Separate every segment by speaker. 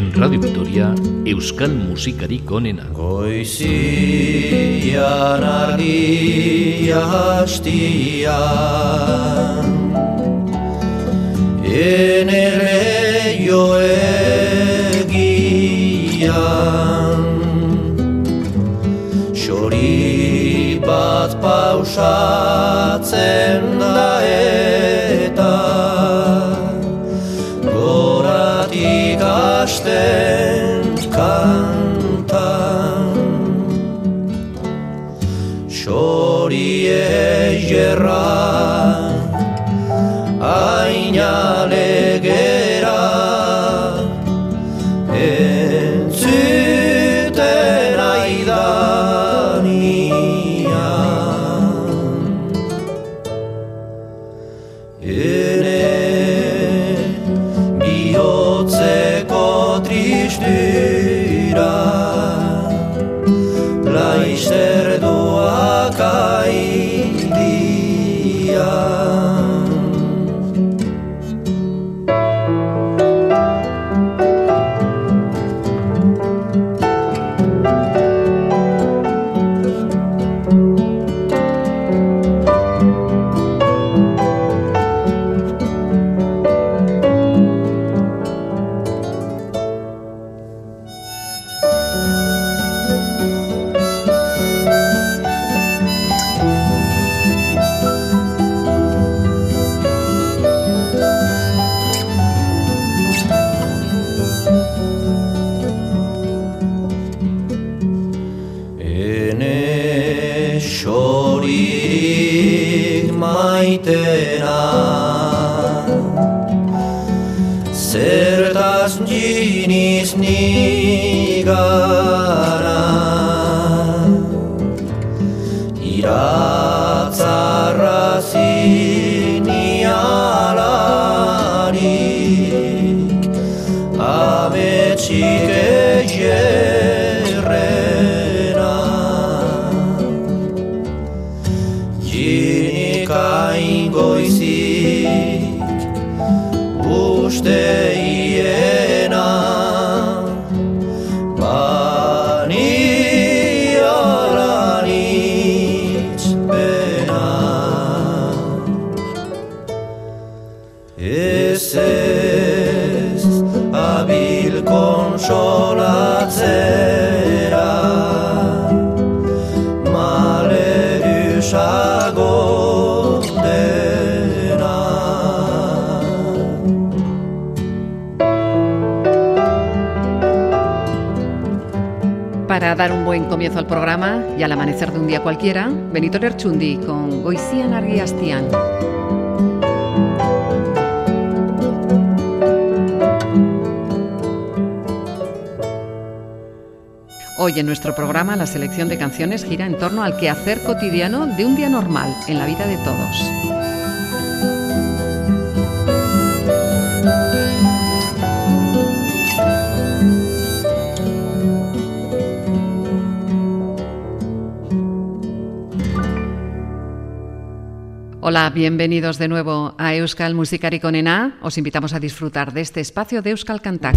Speaker 1: En Radio Vitoria, Euskal Musikarik onena.
Speaker 2: Goizian argia hastian Enere joegian Xori bat pausatzen da hasten kantan Xori egerra
Speaker 3: Para dar un buen comienzo al programa y al amanecer de un día cualquiera, Benito Lerchundi con Goizian Arguiastian. Hoy en nuestro programa la selección de canciones gira en torno al quehacer cotidiano de un día normal en la vida de todos. Hola, bienvenidos de nuevo a Euskal Musikari Onena. Os invitamos a disfrutar de este espacio de Euskal Kantak.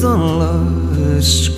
Speaker 3: sunlight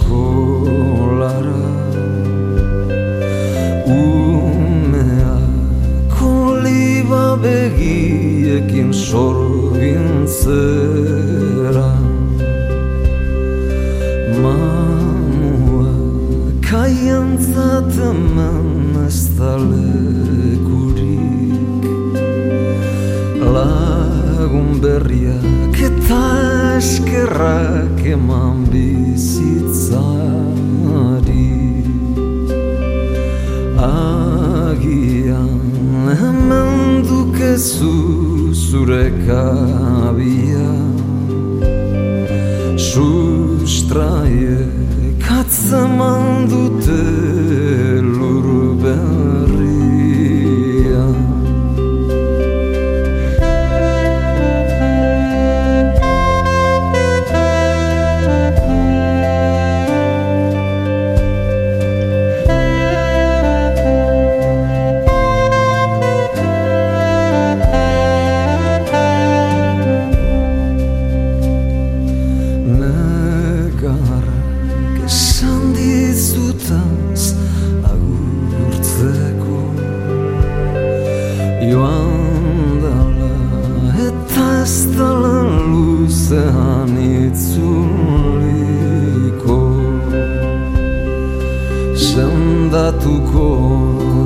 Speaker 3: Sendatuko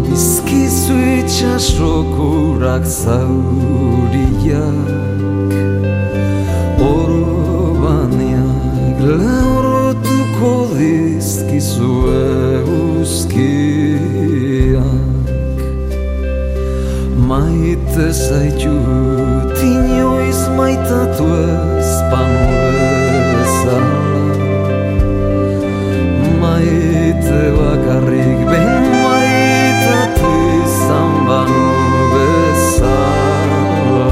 Speaker 3: dizkizu itxasokurak zauriak Orbaniak lehortuko dizkizu eguzkiak Maite zaitut inoiz maitatu ez panu bezala Maite bakarrik behin maitatu izan banu bezala.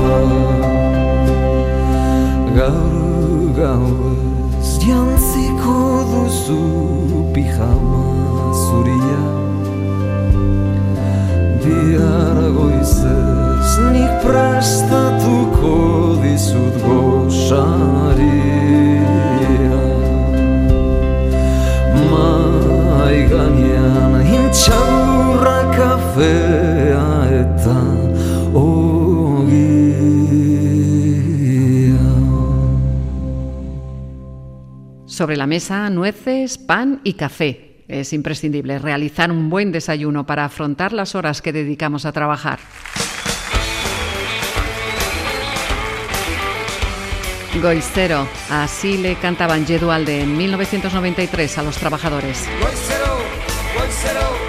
Speaker 3: Gaur gauez jantziko duzu pijama zuria. Bihar goizez nik prestatuko dizut goxaria intxaurra kafea eta ogia
Speaker 4: Sobre la mesa, nueces, pan y café. Es imprescindible realizar un buen desayuno para afrontar las horas que dedicamos a trabajar. Goizero, así le cantaban Yedualde en 1993 a los trabajadores.
Speaker 5: Goizero, goizero,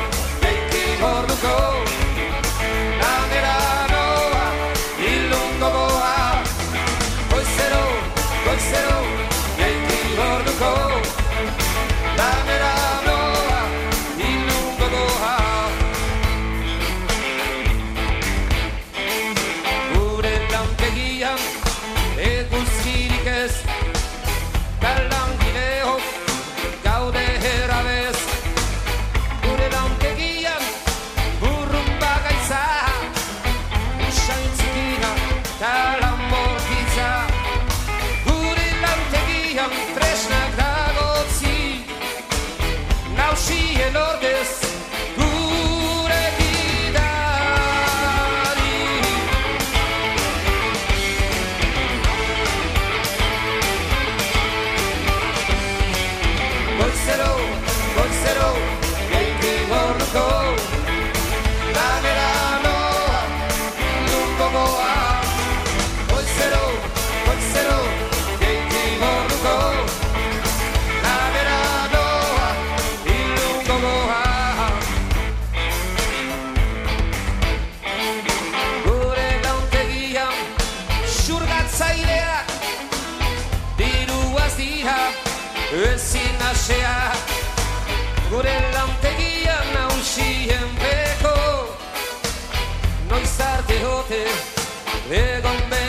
Speaker 5: Here be.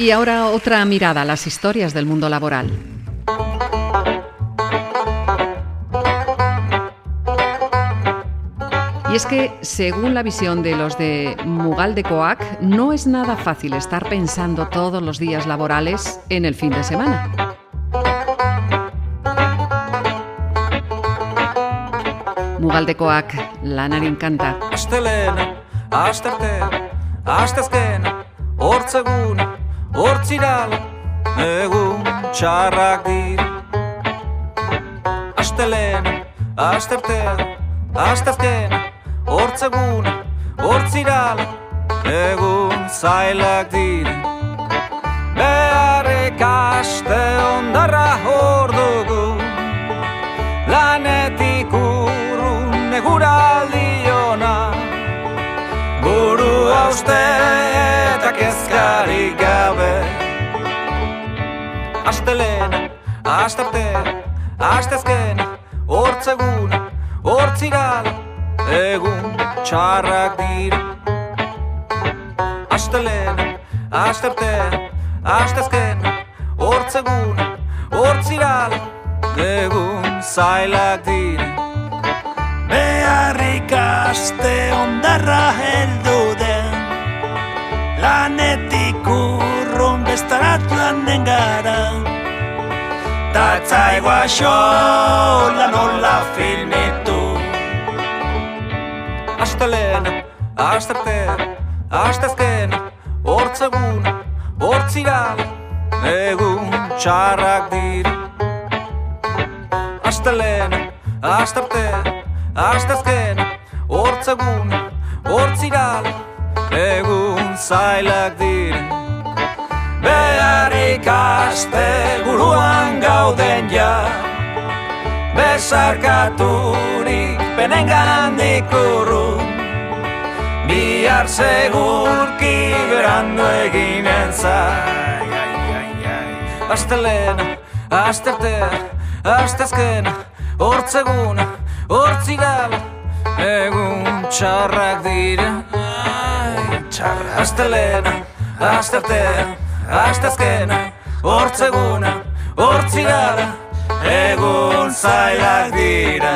Speaker 4: Y ahora otra mirada a las historias del mundo laboral. Y es que, según la visión de los de Mugal de Coac, no es nada fácil estar pensando todos los días laborales en el fin de semana. Mugaldekoak lanaren kanta.
Speaker 6: Astelena, astartea, astazkena, hortzegun, hortzirala, egun txarrak dira. Astelena, astartea, astazkena, hortzegun, hortzirala, egun zailak dira. Beharrik aste ondarra hor dugu, lanetik urrun eguraldiona Buru hauste eta kezkarik Astelena, astarte, astezken, hortzegun, hortzigala Egun txarrak dira. Astelena, astarte, astezken, hortzegun, hortzirala Egun zailak dira.
Speaker 7: Beharrik aste ondarra heldu den Lanetik bestarat landen gara. Tatzaigoa xola nola filmitu
Speaker 6: Astelena, astarte, astezken, hortzegun, hortzirala Egun txarrak dira. Astelena, astarte, astezken, hortzegun, hortzirala Egun zailak dira Beharrik aste buruan gauden ja. Besarkaturik penengandik urrun Bihar segurki berandu eginen zai Astelena, astertea, astezkena Hortzeguna, hortzigala Egun txarrak dira. Astelena, astertea, astezkena Hortzeguna, hortzigala Egun zailak dira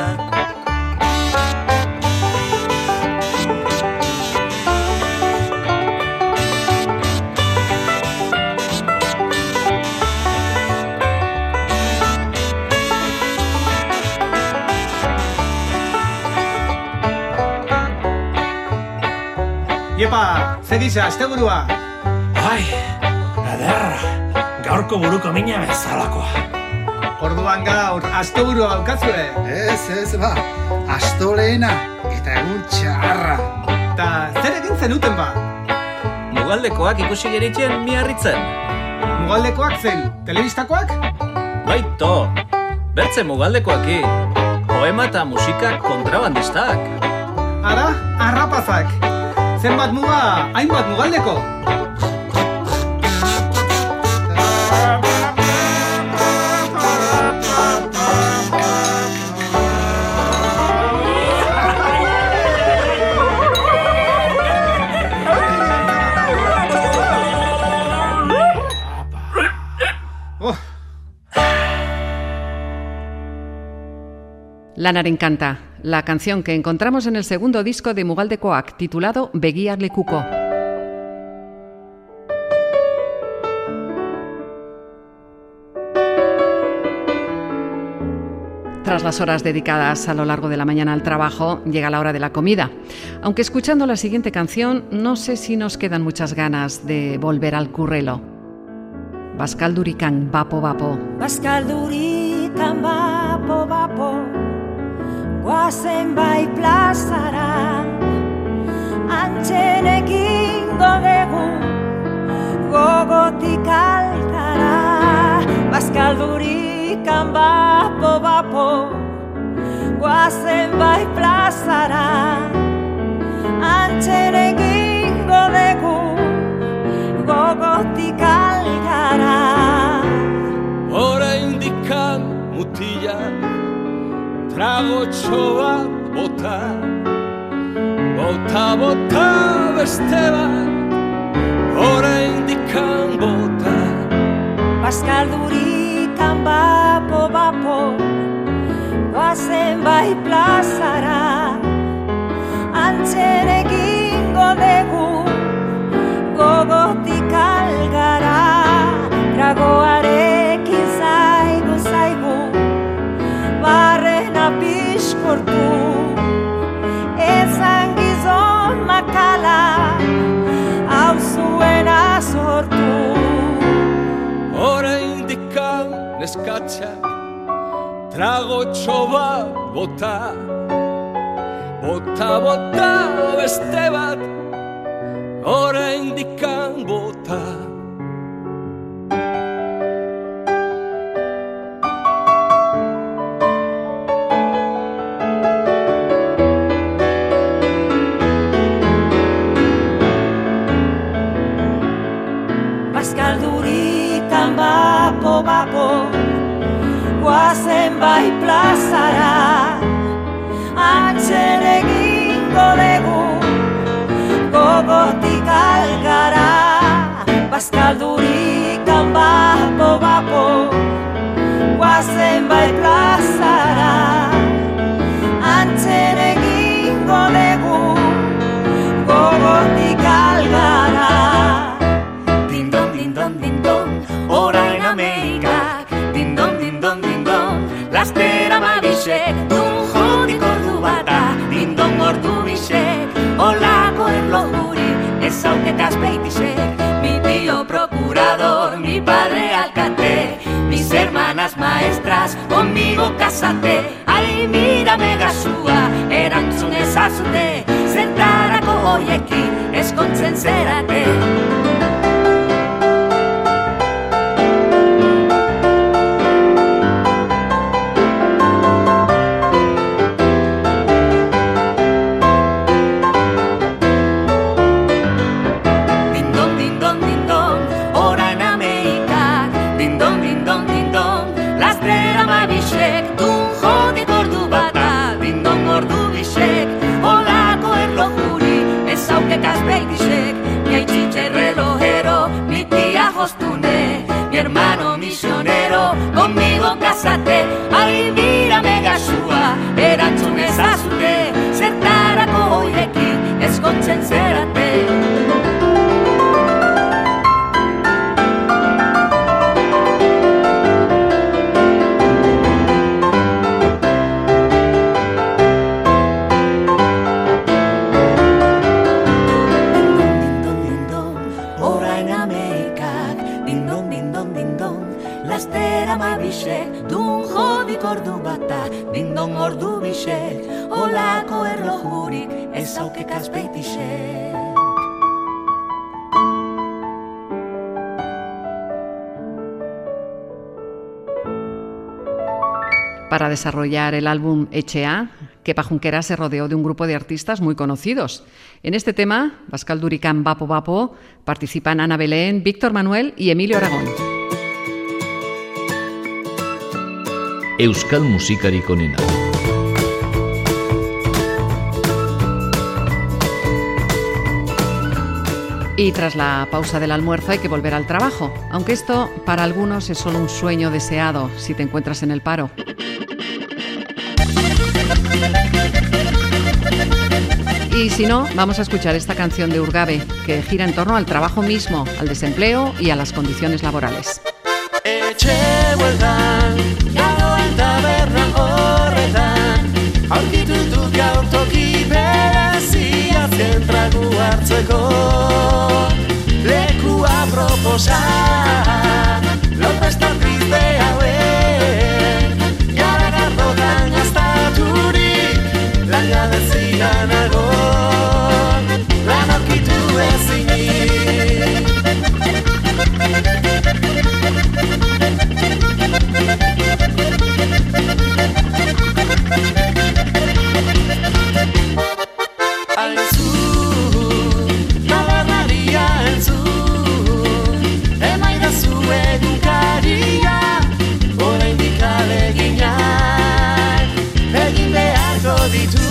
Speaker 8: Iepa, ze gisa, asteburua.
Speaker 7: Ederra, gaurko buruko mina bezalakoa
Speaker 8: Orduan gaur, asteburua daukazue.
Speaker 9: Ez, ez, ba, astolena eta egun txarra.
Speaker 8: Ta zer egin zenuten ba?
Speaker 10: Mugaldekoak ikusi geritzen miarritzen.
Speaker 8: Mugaldekoak zen, telebistakoak?
Speaker 10: Baito, bertze mugaldekoaki. Poema eta musika kontrabandistak.
Speaker 8: Ara, arrapazak. Zenbat muga, hainbat mugaldeko.
Speaker 4: Lanaren canta, la canción que encontramos en el segundo disco de Mugaldekoak, titulado Begiak lekuko. Tras las horas dedicadas a lo largo de la mañana al trabajo, llega la hora de la comida. Aunque escuchando la siguiente canción, no sé si nos quedan muchas ganas de volver al currelo. Baskaldurikan, bapo bapo.
Speaker 11: Baskaldurikan bapo bapo Guazen bai plazara. Antzen egingo dugu Gogotik altara. Gordurikan bapo bapo Guazen bai plazara. Antxen egingo dugu Gogotik algara
Speaker 12: Tragotxo bat bota. Bota, bota beste bat Hora indikan bota
Speaker 11: Baskaldurikan bapo bapo Guazen bai plazara. Antxen
Speaker 12: indikan neskatxak Tragotxo bat bota Bota, bota beste bat Hora indikan bota
Speaker 13: mabisek Dun jodik ordu bata, dindon ordu bisek Olako erlojuri, ez auketaz beitisek Mi tío procurador, mi padre alcate Mis hermanas maestras, conmigo casate Ai, mírame gasua, erantzun ezazute Zertarako hoiekin, eskontzen zerate gasua, erantzun ezazute Zertarako hoiekin, eskontzen zerate
Speaker 4: Para desarrollar el álbum Echea, Kepa Junquera se rodeó de un grupo de artistas muy conocidos. En este tema, Pascal Duricán Vapo Vapo, participan Ana Belén, Víctor Manuel y Emilio Aragón.
Speaker 1: Euskal musikarik onena.
Speaker 4: Y tras la pausa del almuerzo hay que volver al trabajo, aunque esto para algunos es solo un sueño deseado si te encuentras en el paro. Y si no, vamos a escuchar esta canción de Urgabe, que gira en torno al trabajo mismo, al desempleo y a las condiciones laborales.
Speaker 14: Hartzeko Lekua proposa, be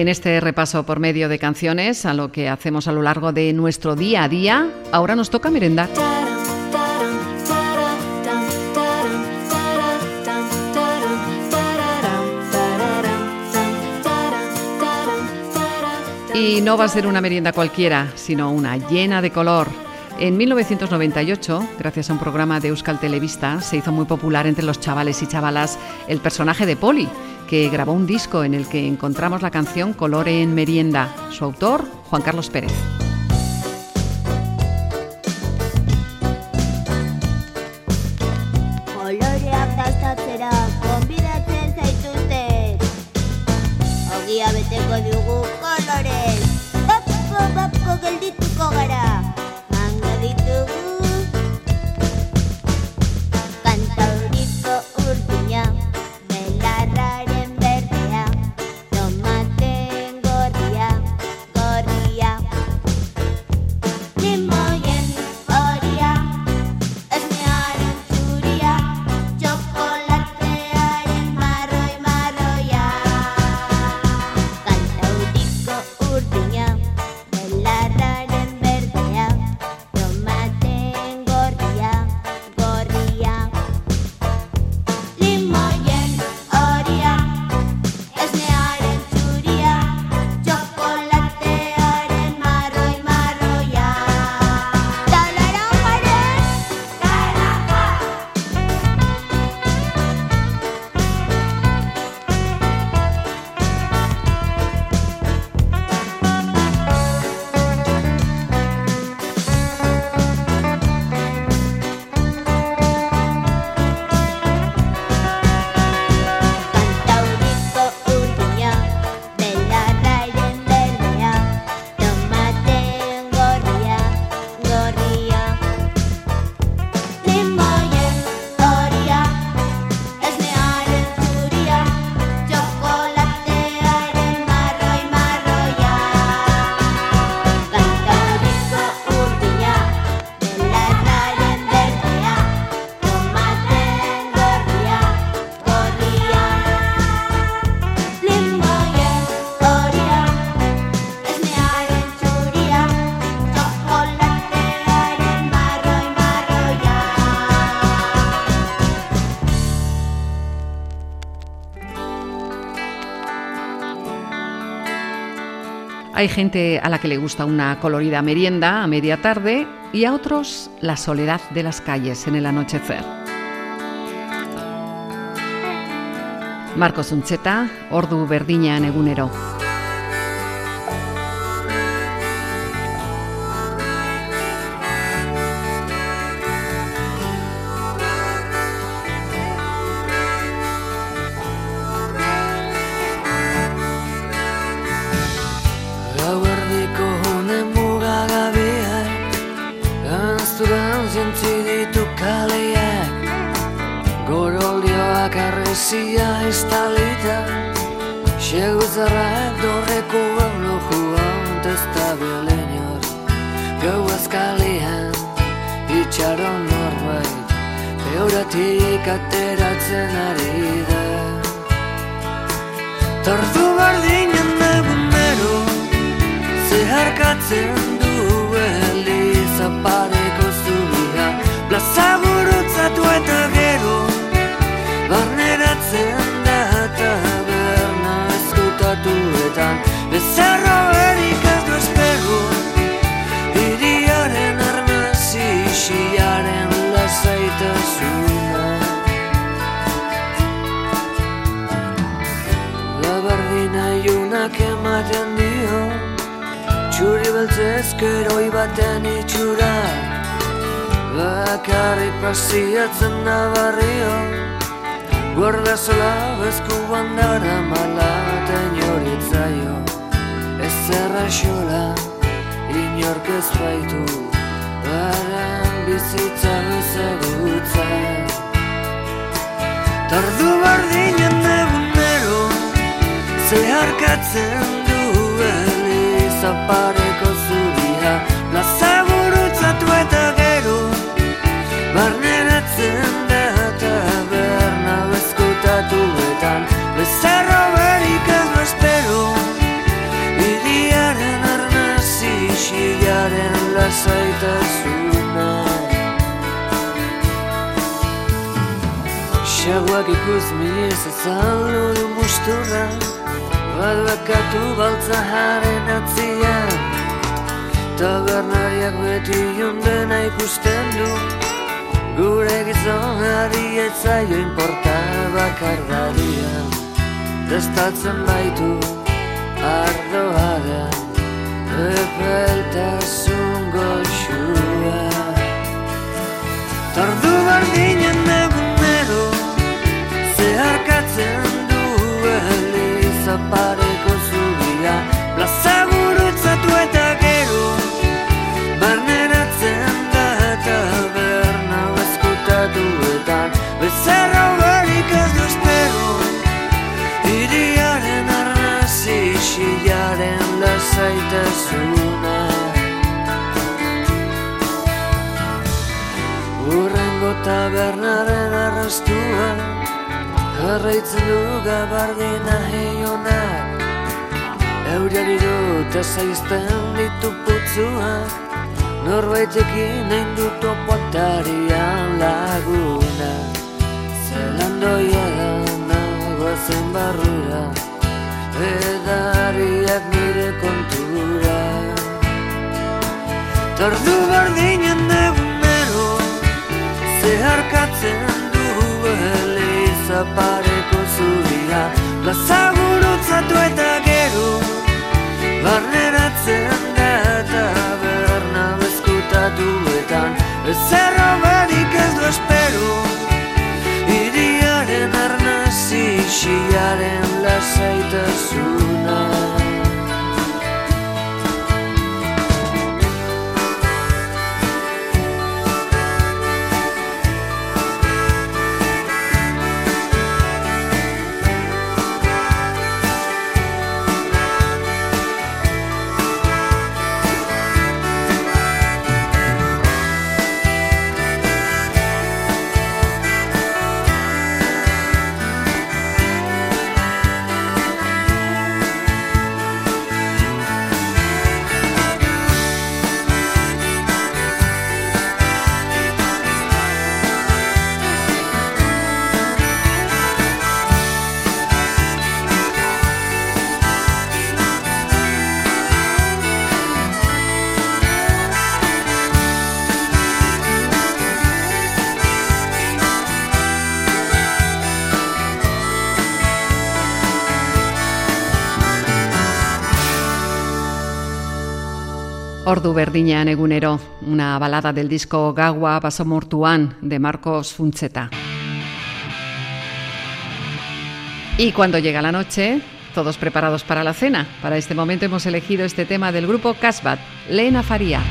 Speaker 15: En este repaso por medio de canciones a lo que hacemos a lo largo de nuestro día a día, ahora nos toca merendar. Y no va a ser una merienda cualquiera, sino una llena de color. En 1998, gracias a un programa de Euskal Televista, se hizo muy popular entre los chavales y chavalas el personaje de Poli, que grabó un disco en el que encontramos la canción Color en Merienda. Su autor, Juan Carlos Pérez. Hay gente a la que le gusta una colorida merienda a media tarde y a otros la soledad de las calles en el anochecer. Marcos Uncheta, Ordu Berdiñan egunero.
Speaker 16: Beltzezkeroi baten itxura. Bakarrik pasiatzen da Guarda sola bezkuan dara malaten joritzaio Ez zerra xola inork ez baitu. Baren bizitza bezagutza Tardu bardinen egunero Zeharkatzen du Eliza Plaza Sartu eta gero Barneratzen da eta behar nabezkutatu betan Bezarro berik ez bezpero Iriaren arnazi Xilaren lasaitasuna Xaguak ikus miliz ezaldu du musturra Balbakatu baltzaharen atzian. Tabernariak beti jundena ikusten du. Gure gizonari etzaio inporta bakardaria Destatzen baitu ardoaren Epeltasun goxua. Tardu bardinen egunero Zeharkatzen du eliza pareko Jarraitzen du gabardina heionak Euriari dut ezaizten ditu putzuak. Norbaitekin nahin du topoatarian laguna. Zelandoia da nagoazen barrura. Edariak nire kontura. Tordu bardinen egunero Zeharkatzen pareko zubia Plaza gurutzatu eta gero Barneratzen da taberna bezkutatuetan Ezerra barik ez du espero Iriaren arnazi xiaren lasaitasuna
Speaker 17: Ordu berdinean una balada del disco Gagua Basomortuan de Marcos Funcheta. Y cuando llega la noche, todos preparados para la cena. Para este momento hemos elegido este tema del grupo Casbat, Lena Faría.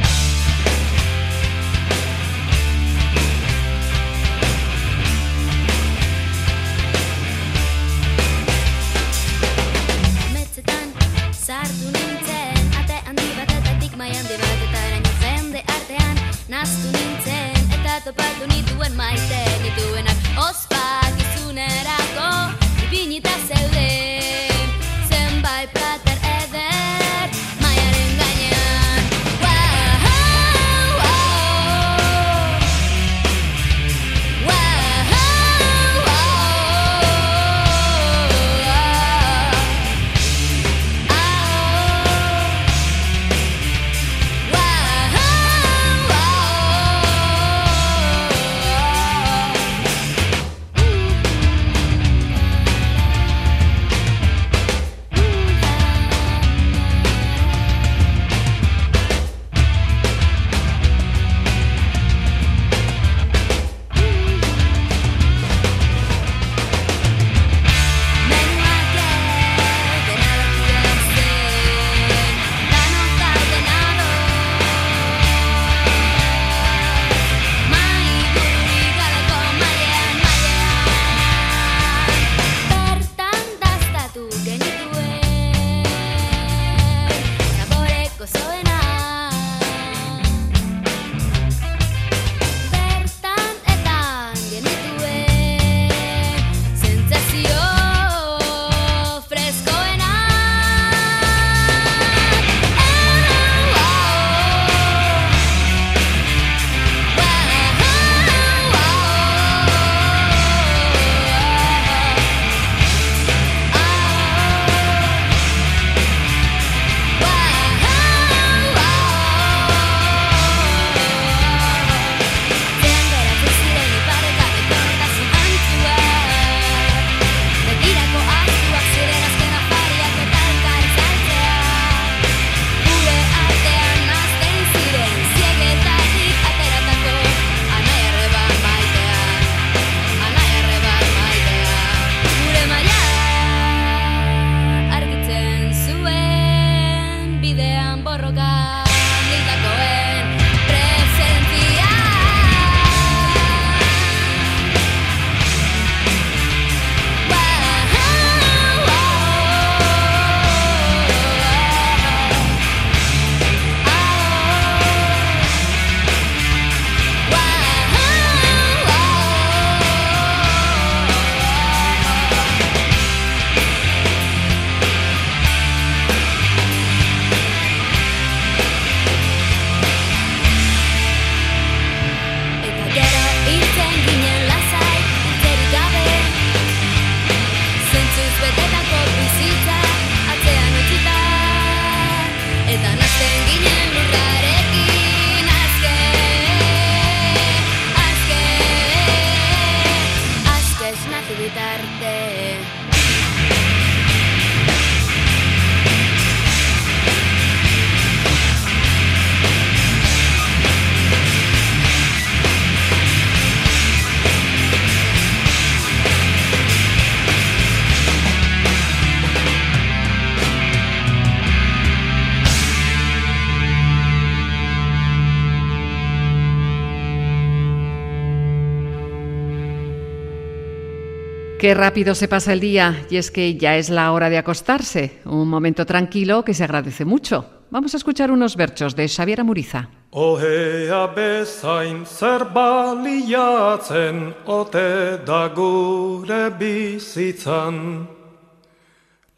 Speaker 4: Qué rápido se pasa el día y es que ya es la hora de acostarse, un momento tranquilo que se agradece mucho. Vamos a escuchar unos versos de Xavier Amuriza.
Speaker 18: Ohea bezain zer baliatzen ote da gure bizitzan.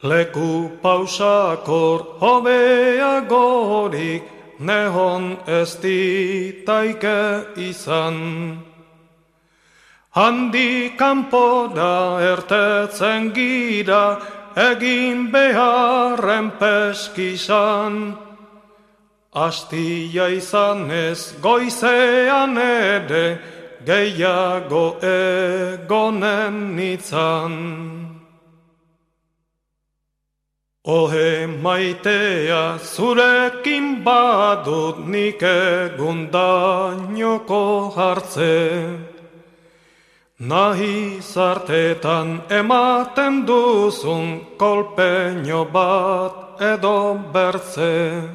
Speaker 18: Leku pausakor hobeagorik nehon ez ditaike izan. Handi kanpora ertetzen gira egin beharren peskisan. Astia izanez goizean ere gehiago egonen nitzan. Ohe maitea zurekin badut nik egun dainoko hartze. Nahi zartetan ematen duzun kolpeño bat edo bertze.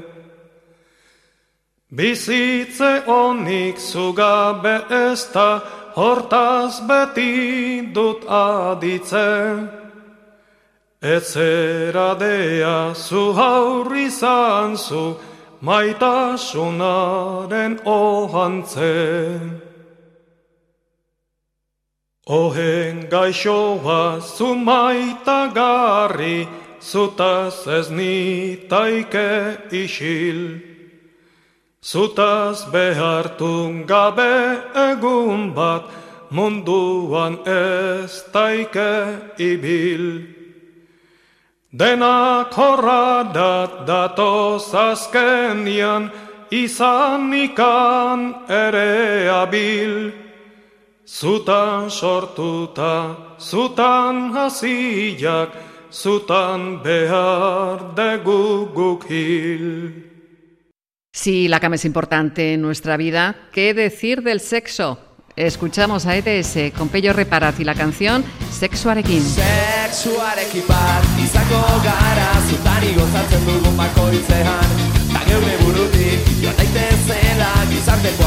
Speaker 18: Bizitze honik zugabe ez da hortaz beti dut aditze. Etzeradea zu haurri zanzu maitasunaren ohantze. Ohen gaixoa zu maitagarri, zutaz ez nitaike isil. Zutaz behartu gabe egun bat, munduan ez taike ibil. Denak horradat datoz azkenian, izan ikan ere abil. Zutan sortuta, zutan hasiak, zutan behar dugu guk hil.
Speaker 4: Si la cama es importante en nuestra vida, ¿qué decir del sexo? Escuchamos a ETS con Pello Reparaz y la canción Sexuarekin.
Speaker 19: Sexuarekin bat izango gara Zutari gozatzen dugun bakoitzean geure burutik joan daitezela Gizarteko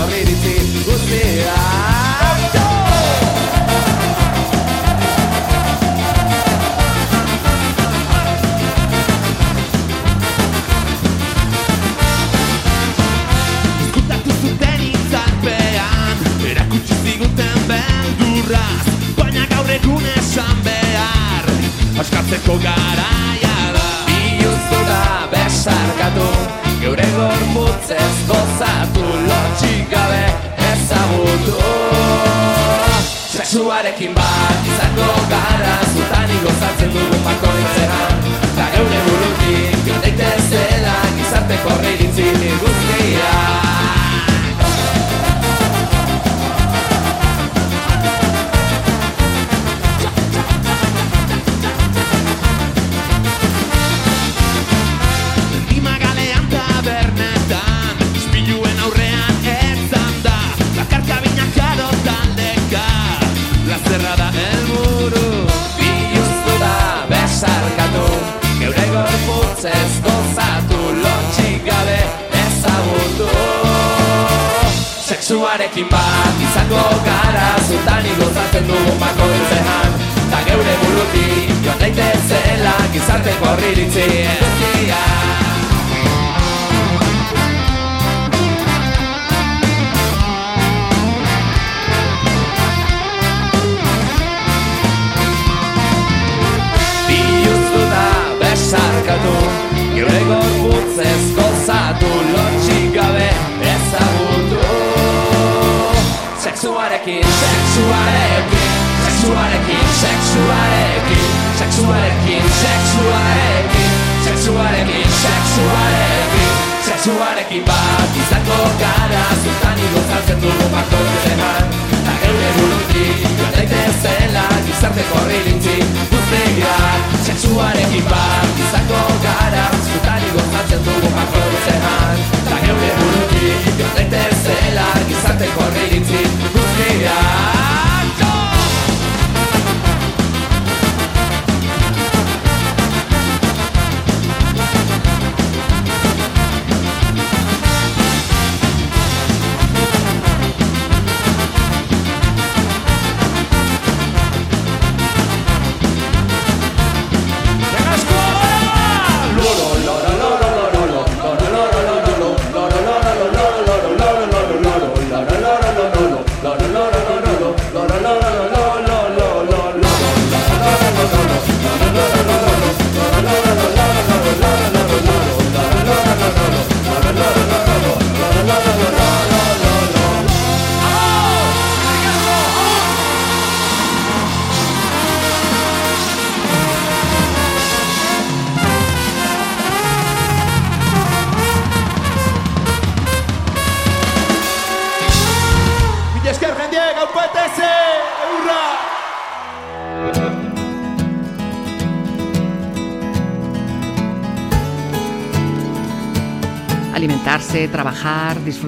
Speaker 19: ziguten beldurraz Baina gaur egun esan behar Askatzeko garaia Geure gorputzez gozatu Lotxik gabe ezagutu. Sexuarekin bat izango gara Zutani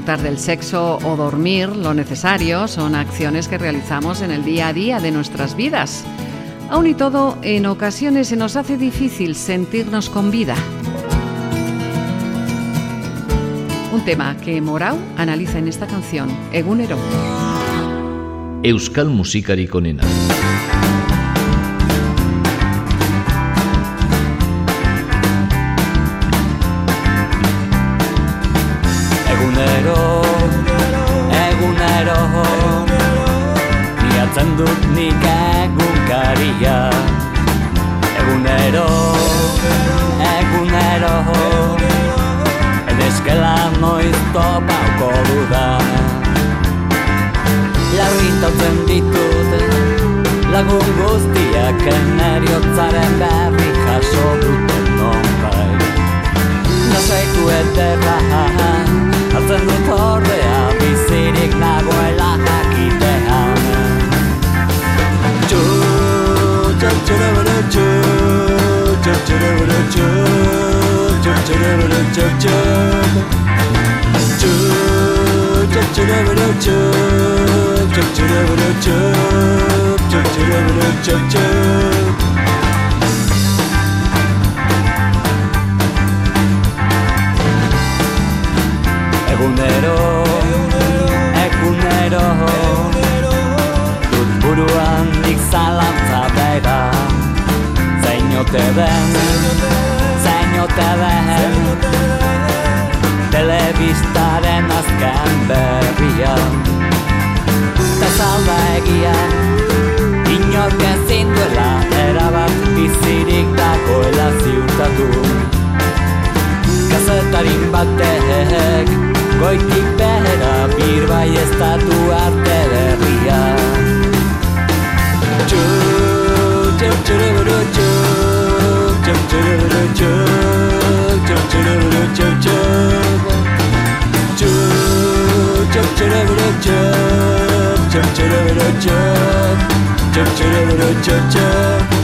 Speaker 4: disfrutar del sexo o dormir lo necesario son acciones que realizamos en el día a día de nuestras vidas. Aún y todo, en ocasiones se nos hace difícil sentirnos con vida. Un tema que Morau analiza en esta canción, Egunero.
Speaker 20: Euskal musikarik onena.
Speaker 21: Guztiak Neriotzaren berri jaso duten nonbait Naseku ederra Hartzen dut ordea bizirik nagoela jakitean Txu, txu, txurabara, txu, txu, txurabara, txu, txu, txurabara, txu, txu txu, txurabara, txu, txurabara, txu, txu Egunero, egunero Dut buruan nik zalantza bera. Zein ote den, zein ote den Telebistaren azken berria batek Goitik behera bir bai ez datu arte berria Txu, txu, txuruburu, txu, txu, txuruburu, txu, txu, txuruburu, txu, txu Txu, txu, txuruburu, txu, txu, txuruburu, txu, txu, txuruburu, txu, txu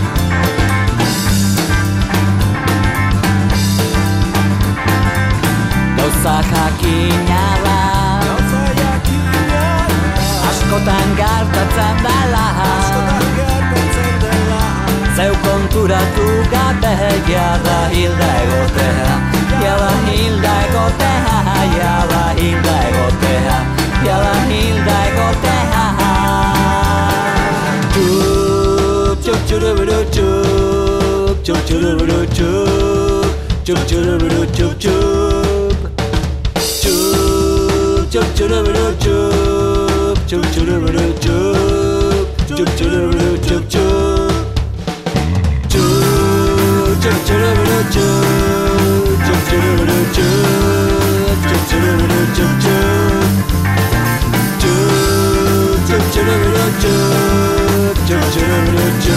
Speaker 21: Gauza jakina da Askotan gertatzen dela. Zeu konturatu gabe Jada hilda egotea. Jada hilda egotea Jada hilda egotea. Jada hilda egotea. Txup, txup, txuruburu, txup Txup, txuruburu, txup Txup, txuruburu, txup, txup Chup, chup, chup, chup, chup, chup, chup, chup. Chup, chup, churuburu,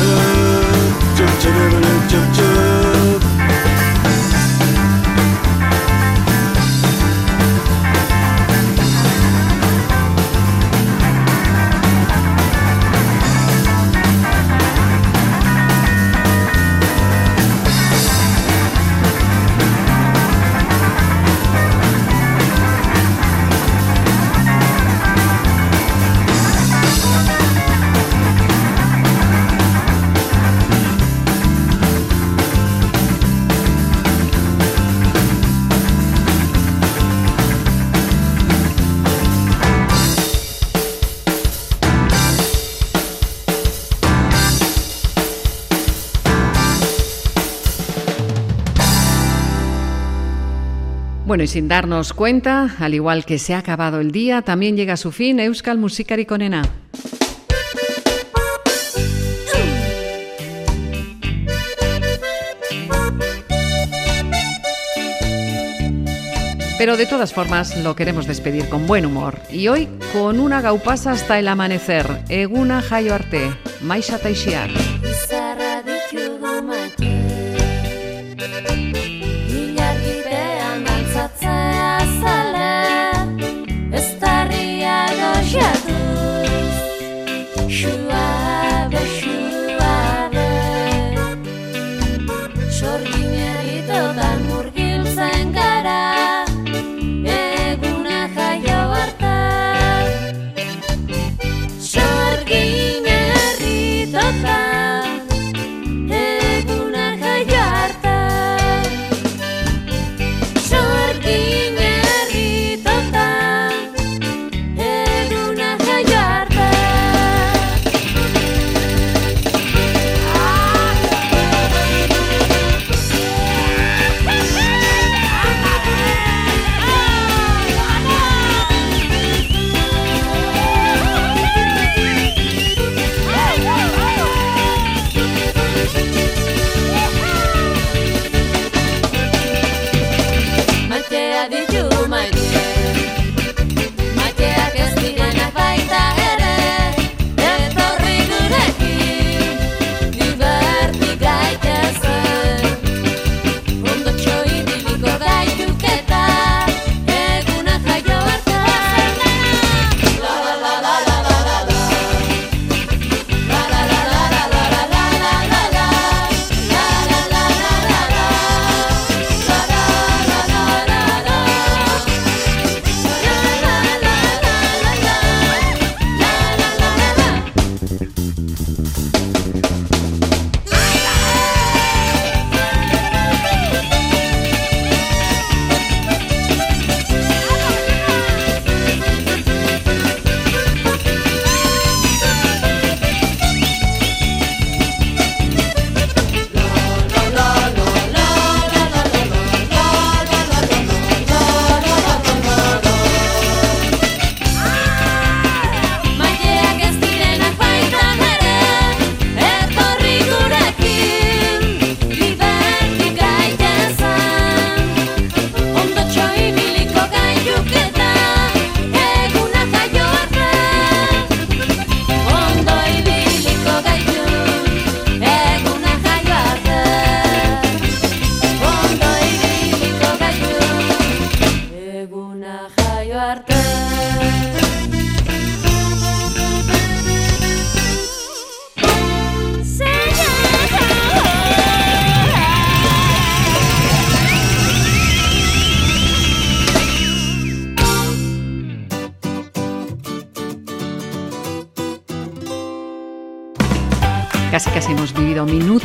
Speaker 13: Bueno, y sin darnos cuenta, al igual que se ha acabado el día, también llega a su fin Euskal Musikari Konena. Pero de todas formas lo queremos despedir con buen humor. Y hoy con una gaupasa hasta el amanecer. Eguna jaio arte. Maisha Taixiar.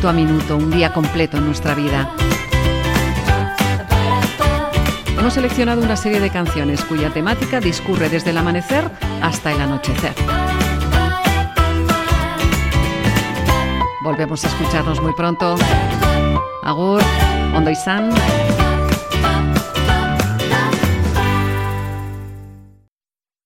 Speaker 13: A minuto un día completo en nuestra vida. Hemos seleccionado una serie de canciones cuya temática discurre desde el amanecer hasta el anochecer. Volvemos a escucharnos muy pronto. Agur, Ondo izan.